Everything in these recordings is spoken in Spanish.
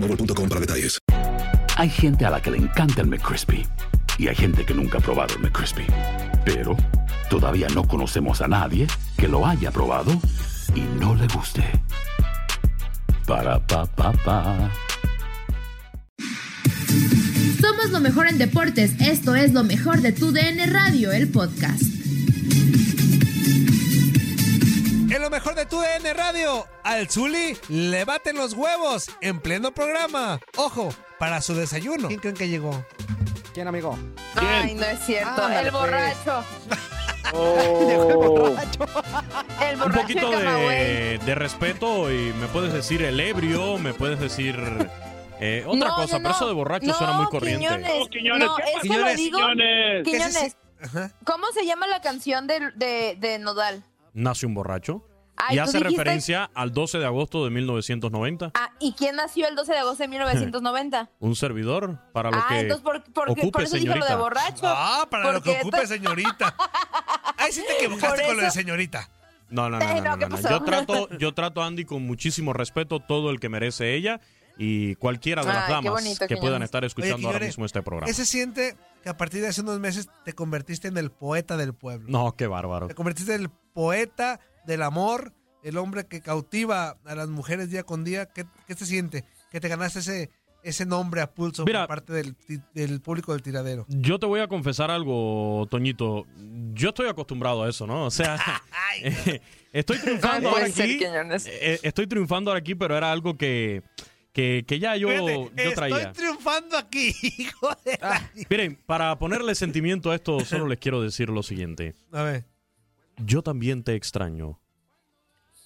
boostmobile.com para detalles. Hay gente a la que le encanta el McCrispy y hay gente que nunca ha probado el McCrispy. Pero todavía no conocemos a nadie que lo haya probado y no le guste. Para pa pa pa. Somos lo mejor en deportes. Esto es lo mejor de tu DN Radio, el podcast. En lo mejor de tu DN Radio, al Zuli le baten los huevos en pleno programa. Ojo, para su desayuno. ¿Quién creen que llegó? ¿Quién, amigo? Ay, no es cierto. Ándale, el pues. borracho. Llegó el borracho. El Un borracho poquito de respeto y me puedes decir el ebrio, me puedes decir eh, otra No, cosa, no, pero eso de borracho No, suena muy corriente. Quiñones. No, es que lo digo. ¿Qué Quiñones, ¿cómo se llama la canción de, de, de Nodal? Nace un borracho. Ay, y hace dijiste- referencia al 12 de agosto de 1990. Ah, ¿y quién nació el 12 de agosto de 1990? Un servidor para lo ah, que entonces por, por, ocupe, por eso dije lo de señorita. borracho. Ah, para lo que Porque ocupe, señorita. Ahí sí te equivocaste Por con lo de eso- señorita. No, no, no, Ay, no, no, no. Yo trato, yo trato a Andy con muchísimo respeto, todo el que merece ella y cualquiera de las Ay, damas bonito, que puedan estar Oye, escuchando ahora mismo este programa. ¿Qué se siente que a partir de hace unos meses te convertiste en el poeta del pueblo? No, qué bárbaro. Te convertiste en el poeta del amor, el hombre que cautiva a las mujeres día con día. ¿Qué, qué se siente? Que te ganaste ese, ese nombre a pulso Mira. por parte del, del público del tiradero. Yo te voy a confesar algo, Toñito. Yo estoy acostumbrado a eso, ¿no? O sea, eh, estoy triunfando No ahora aquí. Eh, Estoy triunfando ahora aquí, pero era algo que, que, que ya yo, Fíjate, yo traía. Estoy triunfando aquí, hijo de la- Miren, para ponerle sentimiento a esto, solo les quiero decir lo siguiente. A ver. Yo también te extraño.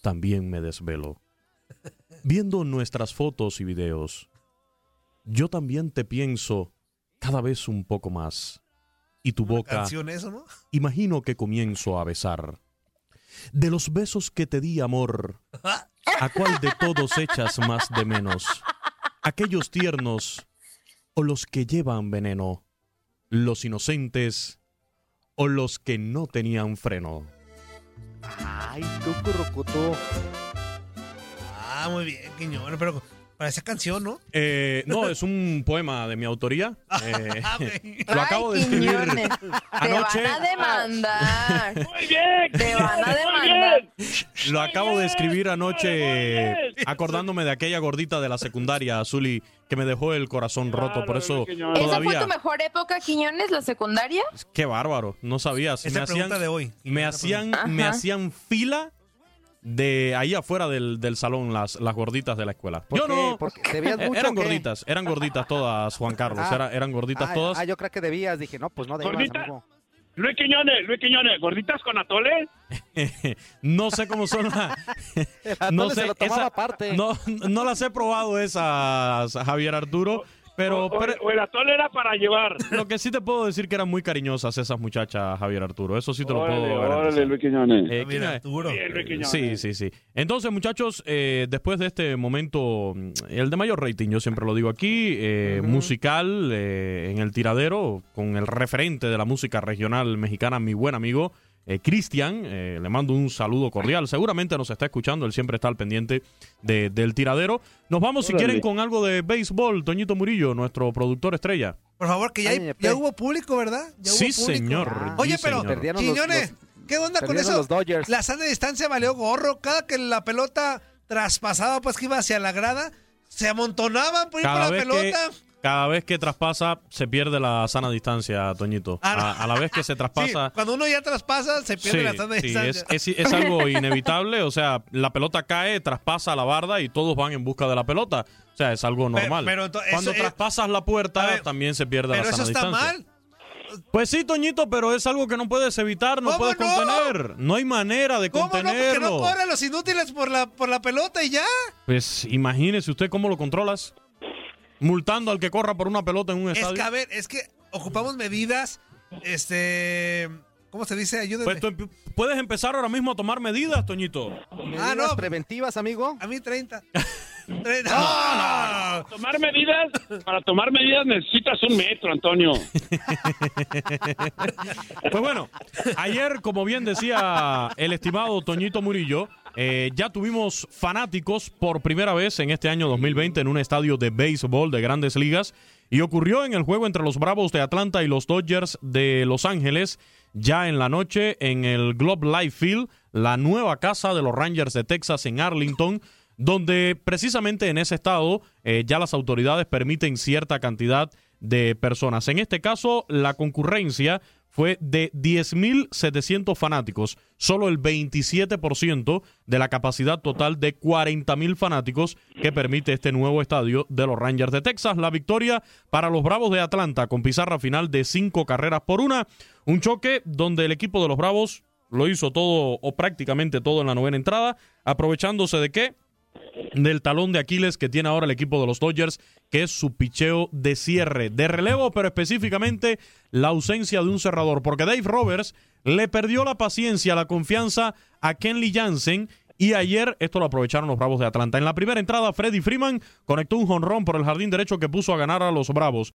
También me desvelo. Viendo nuestras fotos y videos, yo también te pienso cada vez un poco más. Y tu boca, Canción eso, ¿no? imagino que comienzo a besar. De los besos que te di, amor, ¿a cuál de todos echas más de menos? ¿Aquellos tiernos o los que llevan veneno? ¿Los inocentes o los que no tenían freno? Ay, tú, currucutú. Ah, muy bien, Quiñones, pero para esa canción, ¿no? Eh, no, es un poema de mi autoría. Eh, Ah, ok. lo acabo de escribir Quiñones, anoche. Te van a demandar. Muy bien. Te van a demandar. Lo acabo de escribir anoche acordándome de aquella gordita de la secundaria, Azuli, que me dejó el corazón roto. Por eso Quiñones. ¿Esa fue todavía... tu mejor época, Quiñones, la secundaria? Qué bárbaro, no sabías. Esa me pregunta hacían, de hoy. me hacían, me hacían fila de ahí afuera del, del salón las, las gorditas de la escuela. ¿Por Yo qué? no. ¿Por qué? ¿Debías eh, mucho eran gorditas, eran gorditas todas, Juan Carlos. Ah. era- eran gorditas Ah, todas. Ah, yo creo que debías. Dije, no, pues no debías, Gordita. amigo. Luis Quiñones, Luis Quiñones, gorditas con atole. no sé cómo son las. No se sé, lo tomaba esa- aparte. no, no las he probado esas, Javier Arturo. Pero, O, pero o el atole era para llevar. lo que sí te puedo decir que eran muy cariñosas esas muchachas, Javier Arturo. Eso sí te lo Órale, puedo órale, garantizar. Luis Quiñones. Eh, ¿quién- Arturo. Bien, Luis Quiñones. Sí, sí, sí. Entonces, muchachos, eh, después de este momento, el de mayor rating, yo siempre lo digo aquí, eh, musical, eh, en el tiradero, con el referente de la música regional mexicana, mi buen amigo eh, Cristian, eh, le mando un saludo cordial. Seguramente nos está escuchando, él siempre está al pendiente de- del tiradero. Nos vamos, si quieren, con algo de béisbol, Toñito Murillo, nuestro productor estrella. Por favor, que ya, hay- ya hubo público, ¿verdad? Ya hubo Sí, público. señor. Ah. Oye, sí, pero, Quiñones, ¿qué onda con eso? los Dodgers. La sana distancia valió gorro. Cada que la pelota traspasaba, pues que iba hacia la grada, se amontonaban por ir por la vez, que, pelota. Cada vez que traspasa, se pierde la sana distancia, Toñito. Ah, no. a, a la vez que se Sí, traspasa... cuando uno ya traspasa, se pierde Sí, la sana sí, distancia. es, es- es algo inevitable, o sea, la pelota cae, traspasa la barda y todos van en busca de la pelota. O sea, es algo normal. pero Cuando eso es- traspasas la puerta, ver, también se pierde pero la eso sana está distancia. mal. Pues sí, Toñito, pero es algo que no puedes evitar, no ¿Cómo puedes no? contener. No hay manera de ¿Cómo no? Porque contenerlo. no corren los inútiles por la, por la pelota y ya. Pues imagínese usted cómo lo controlas. Multando al que corra por una pelota en un Es estadio. que, a ver, es que ocupamos medidas, este... ¿Cómo se dice? Ayúdenme. Pues tú puedes empezar ahora mismo a tomar medidas, Toñito. ah, Medidas no. preventivas, amigo. A mí 30. 30. ¡Ah! Tomar medidas, para tomar medidas necesitas un metro, Antonio. Pues bueno, ayer, como bien decía el estimado Toñito Murillo, eh, ya tuvimos fanáticos por primera vez en este año 2020 en un estadio de béisbol de grandes ligas y ocurrió en el juego entre los Bravos de Atlanta y los Dodgers de Los Ángeles ya en la noche en el Globe Life Field, la nueva casa de los Rangers de Texas en Arlington donde precisamente en ese estado eh, ya las autoridades permiten cierta cantidad de personas. En este caso, la concurrencia fue de 10.700 fanáticos, solo el 27% de la capacidad total de 40.000 fanáticos que permite este nuevo estadio de los Rangers de Texas. La victoria para los Bravos de Atlanta con pizarra final de cinco carreras por una. Un choque donde el equipo de los Bravos lo hizo todo o prácticamente todo en la novena entrada, aprovechándose de qué? Del talón de Aquiles que tiene ahora el equipo de los Dodgers, que es su picheo de cierre, de relevo, pero específicamente la ausencia de un cerrador, porque Dave Roberts le perdió la paciencia, la confianza a Kenley Jansen. Y ayer esto lo aprovecharon los Bravos de Atlanta. En la primera entrada, Freddy Freeman conectó un jonrón por el jardín derecho que puso a ganar a los Bravos.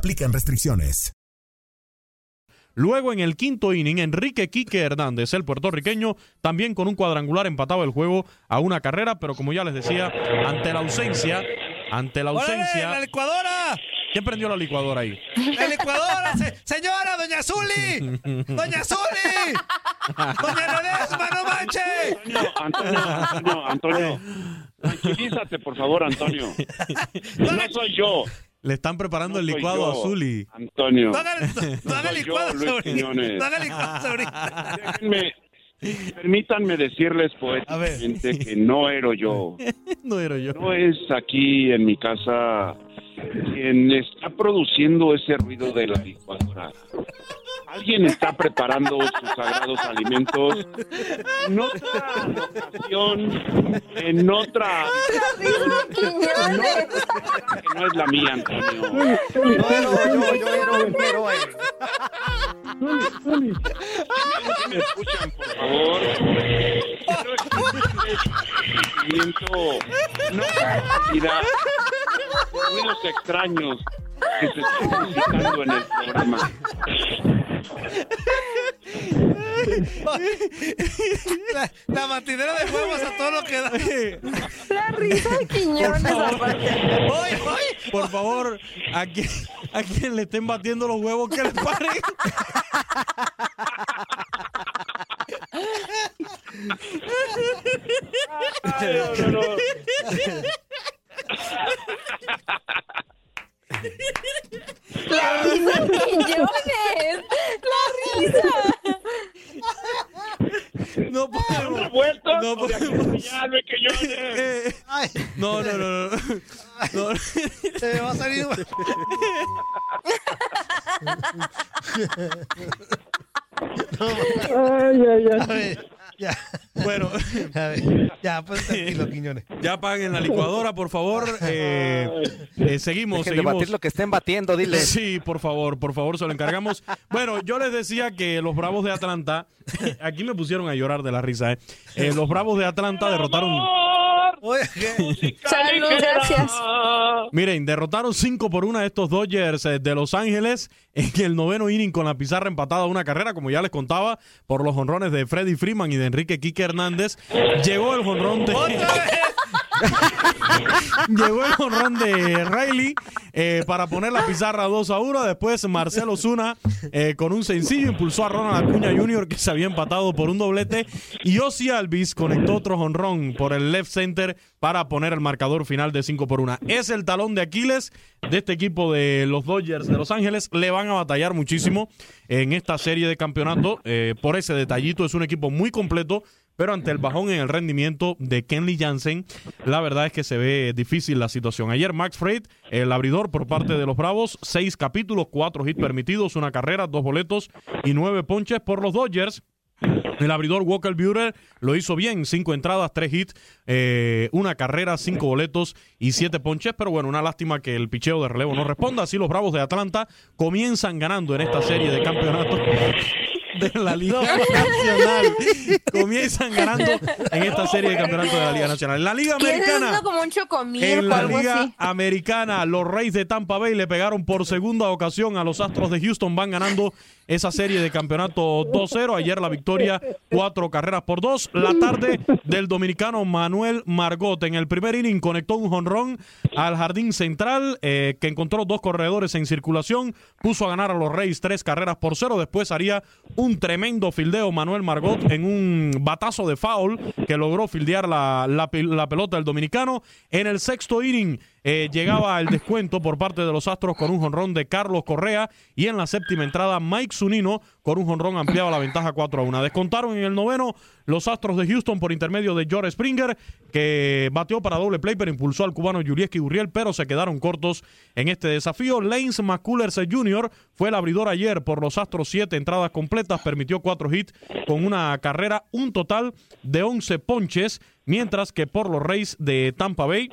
aplican restricciones. Luego en el quinto inning, Enrique Quique Hernández, el puertorriqueño, también con un cuadrangular empataba el juego a una carrera, pero como ya les decía, ante la ausencia, ante la ¡Órale, ausencia... la licuadora! ¿Quién prendió la licuadora ahí? ¡La licuadora! se- ¡Señora, doña Zuli! ¡Doña Zuli! ¡Doña Ledesma, no manche! Antonio, Antonio, Antonio. Tranquilízate, por favor, Antonio. No soy yo, Le están preparando No el licuado a yo. Zuli. Antonio. No haga, no ahorita. Déjenme, permítanme decirles poéticamente que no era yo. no era yo. No es aquí en mi casa quien está produciendo ese ruido de la licuadora. Alguien está preparando sus sagrados alimentos en otra ocasión, en otra que no es la mía, Antonio. Yo ero, yo, yo. ¿Me escuchan, por favor? No ruidos extraños que se están suscitando en el programa. La, la matidera de huevos a todo lo que da. La risa de Quiñones. ¡Voy, voy! Por favor, a quien, a quien le estén batiendo los huevos, que le paren. Ay, no, no, no. La risa que llores. La risa. No podemos. ¿Revuelto? No podemos. Ya, no es que llores. No, no, no, no. no. Se me va a salir. No. Ay, ay, ay. A ver, ya. Bueno. A ver ya, pues tranquilo, Quiñones. ya apaguen la licuadora, por favor. Eh, eh, seguimos, Dejen de seguimos. batir lo que estén batiendo, dile. Sí, por favor, por favor, se lo encargamos. Bueno, yo les decía que los Bravos de Atlanta, aquí me pusieron a llorar de la risa, ¿eh? Eh, los Bravos de Atlanta derrotaron, Salud, gracias. miren, derrotaron 5 por 1 a estos Dodgers eh, de Los Ángeles en el noveno inning con la pizarra empatada a una carrera, como ya les contaba, por los honrones de Freddy Freeman y de Enrique Quique Hernández. Llegó el honrón de... Llegó el honrón de Riley eh, para poner la pizarra 2 a 1. Después Marcelo Zuna eh, con un sencillo impulsó a Ronald Acuña Jr. que se había empatado por un doblete. Y Ozzy Alvis conectó otro honrón por el left center para poner el marcador final de 5 por 1. Es el talón de Aquiles de este equipo de los Dodgers de Los Ángeles. Le van a batallar muchísimo en esta serie de campeonato. eh, por ese detallito es un equipo muy completo. Pero ante el bajón en el rendimiento de Kenley Jansen, la verdad es que se ve difícil la situación. Ayer Max Fried, el abridor por parte de los Bravos, seis capítulos, cuatro hits permitidos, una carrera, dos boletos y nueve ponches por los Dodgers. El abridor Walker Buehler lo hizo bien, cinco entradas, tres hits, eh, una carrera, cinco boletos y siete ponches, pero bueno, una lástima que el picheo de relevo no responda. Así los Bravos de Atlanta comienzan ganando en esta serie de campeonatos de la Liga Nacional. Comienzan ganando en esta serie de campeonatos de la Liga Nacional. En la Liga ¿Quieres Americana. como un En la Liga así? Americana, los Reyes de Tampa Bay le pegaron por segunda ocasión a los Astros de Houston. Van ganando esa serie de campeonato 2-0. Ayer la victoria, cuatro carreras por dos. La tarde del dominicano Manuel Margot. En el primer inning conectó un jonrón al jardín central eh, que encontró dos corredores en circulación. Puso a ganar a los Reyes tres carreras por cero. Después haría un tremendo fildeo Manuel Margot en un batazo de foul que logró fildear la, la pel- la pelota del dominicano. En el sexto inning eh, llegaba el descuento por parte de los Astros con un jonrón de Carlos Correa y en la séptima entrada Mike Zunino con un jonrón ampliaba la ventaja 4 a 1. Descontaron en el noveno los Astros de Houston por intermedio de George Springer que bateó para doble play pero impulsó al cubano Yurieski Gurriel pero se quedaron cortos en este desafío. Lance McCullers Jr. fue el abridor ayer por los Astros, siete entradas completas, permitió cuatro hits con una carrera, un total de 11 ponches, mientras que por los Reyes de Tampa Bay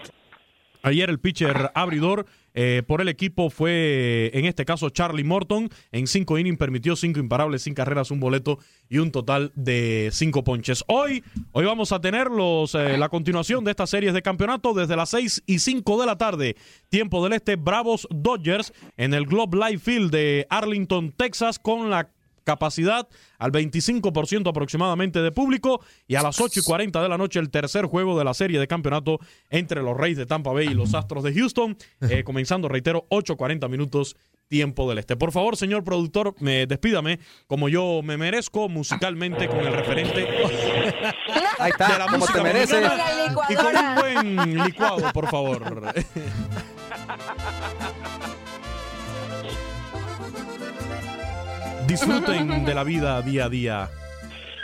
Ayer el pitcher abridor eh, por el equipo fue, en este caso, Charlie Morton. En cinco innings permitió cinco imparables, sin carreras, un boleto y un total de cinco ponches. Hoy, hoy vamos a tener eh, la continuación de estas series de campeonato desde las seis y cinco de la tarde. Tiempo del Este, Bravos Dodgers en el Globe Life Field de Arlington, Texas, con la capacidad al 25% aproximadamente de público y a las 8 y 40 de la noche el tercer juego de la serie de campeonato entre los Reyes de Tampa Bay y los Astros de Houston, eh, comenzando, reitero, 8.40 minutos tiempo del este. Por favor, señor productor, me despídame como yo me merezco musicalmente con el referente Ahí está, de la como música te mereces. y con un buen licuado, por favor. Disfruten de la vida día a día.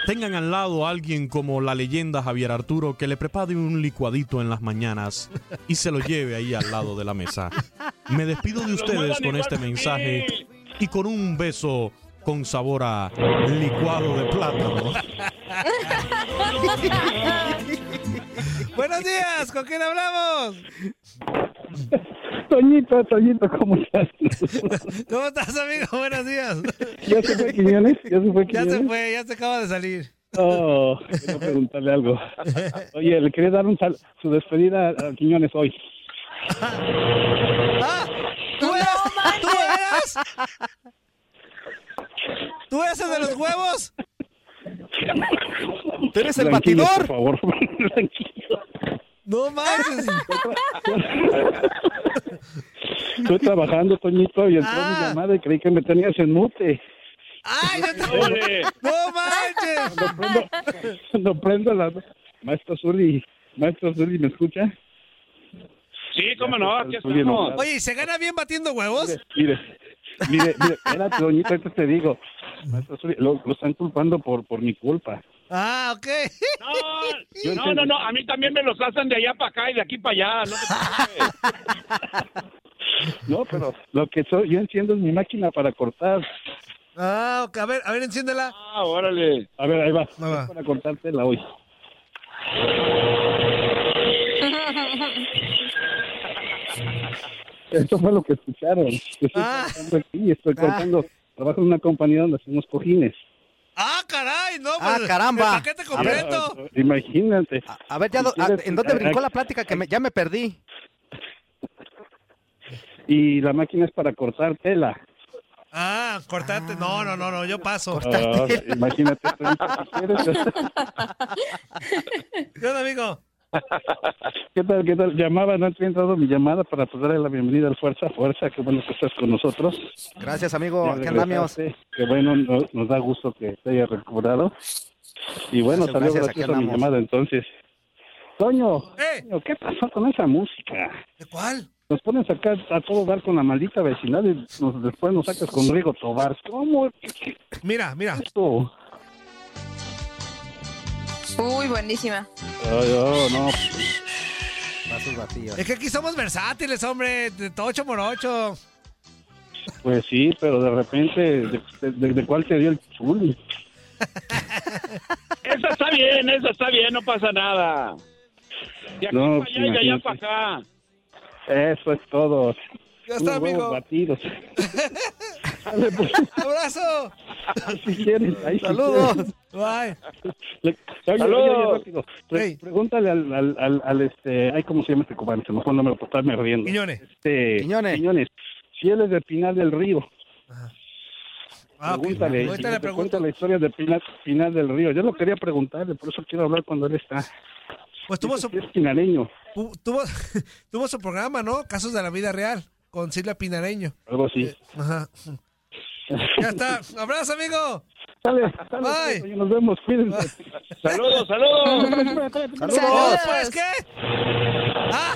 Tengan al lado a alguien como la leyenda Javier Arturo que le prepare un licuadito en las mañanas y se lo lleve ahí al lado de la mesa. Me despido de ustedes con este mensaje y con un beso con sabor a licuado de plátano. Buenos días, ¿con quién hablamos? Toñito, Toñito, ¿cómo estás? ¿Cómo estás, amigo? Buenos días. ¿Ya se fue Quiñones? ¿Ya se fue Ya Quiñones? se fue, ya se acaba de salir. Oh, quiero preguntarle algo. Oye, le quería dar un sal- su despedida a Quiñones hoy. ¿Tú eras? ¿Tú eras? ¿Tú eres el de los huevos? ¿Tú eres el Tranquilo, batidor? Por favor, tranquilo. No manches. Estoy trabajando, Toñito, y entró Ah. mi llamada y creí que me tenías en mute. ¡Ay, yo te... ¡No manches! Cuando prendo, cuando prendo la... Maestro Zuli, Maestro Zuli, ¿me escucha? Sí, cómo no, aquí Estoy enojado. estamos. Oye, ¿y ¿se gana bien batiendo huevos? Mire, mire, mire, espérate, Doñito, ahorita te digo. Lo, lo están culpando por, por mi culpa. Ah, ok. No, no, no, no, a mí también me los hacen de allá para acá y de aquí para allá. No te preocupes. No, pero lo que soy, yo enciendo es mi máquina para cortar. Ah, ok. A ver, a ver, enciéndela. Ah, órale. A ver, ahí va. Ahí va. Para cortártela hoy. Esto fue lo que escucharon. Estoy Ah. cortando aquí, estoy cortando. Trabajo en una compañía donde hacemos cojines. Ah, caray, no. Ah, pues, caramba. El paquete A ver, completo. Imagínate. A ver, ya ah, ¿en dónde ah, brincó ah, la plática? Que me- ya me perdí. Y la máquina es para cortar tela. Ah, cortarte. No, no, no, no, yo paso. Ah, imagínate. ¿Qué onda, amigo? ¿Qué tal? ¿Qué tal? Llamaba, no he entrado mi llamada para pues, darle la bienvenida al Fuerza Fuerza. Qué bueno que estás con nosotros. Gracias, amigo. Andamos. regresaste. Qué bueno, no- nos da gusto que te haya recuperado. Y bueno, Gracias, salió gracias, graciosa mi llamada entonces. Toño, ¡Eh! ¿qué pasó con esa música? ¿De cuál? Nos pones acá a todo dar con la maldita vecindad y nos- después nos sacas con Rigo Tobar. ¿Cómo? ¿Qué, qué Mira, mira. esto? Uy, buenísima. Ay, oh, no. Vasos vacíos. Es que aquí somos versátiles, hombre. De tocho morocho. Pues sí, pero de repente, ¿de, de- de cuál te dio el chuli? Esa está bien, esa está bien, no pasa nada. De aquí No, para allá y de allá para acá. Eso es todo. Ya está, Unos amigo. batidos. Dale, pues, ¡Abrazo! si quieres. Ahí si Saludos. quieres. Bye. Le- Saludos. oye, oye, rápido. Pre- Hey. Pregúntale al, al, al, al, este, ay, ¿cómo se llama este cubano? Se me fue el nombre estarme riendo. Quiñones. Este, Quiñones. Si él es de Pinal del Río. Ah, ok. Pregúntale. Ahorita que le te pregunto. cuente la historia de Pinal, Pinal del Río. Yo lo quería preguntarle, por eso quiero hablar cuando él está. Pues tuvo su, es pinareño, tu- tuvo, tuvo su programa, ¿no? Casos de la vida real. Con Silvia Pinareño. algo así. Ajá. Ya está. Abrazo, amigo. Sale, sale, Bye. oye, nos vemos, cuídense. Saludos, saludos. Oh, ¿Sabes qué? Ah,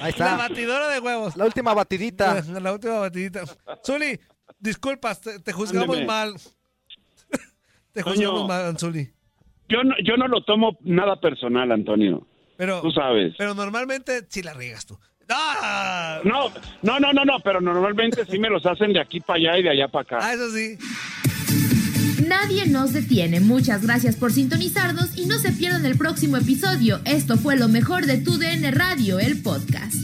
Ahí la está. batidora de huevos. La última batidita. La última batidita. Zuli, disculpas, te, te juzgamos Ándeme. mal. Te juzgamos mal, Zuli. Yo no, yo no lo tomo nada personal, Antonio. Pero, Tú sabes. pero normalmente sí la riegas tú. ¡Ah! No, no, no, no, no, pero normalmente sí me los hacen de aquí para allá y de allá para acá. Ah, eso sí. Nadie nos detiene. Muchas gracias por sintonizarnos y no se pierdan el próximo episodio. Esto fue lo mejor de tu DN Radio, el podcast.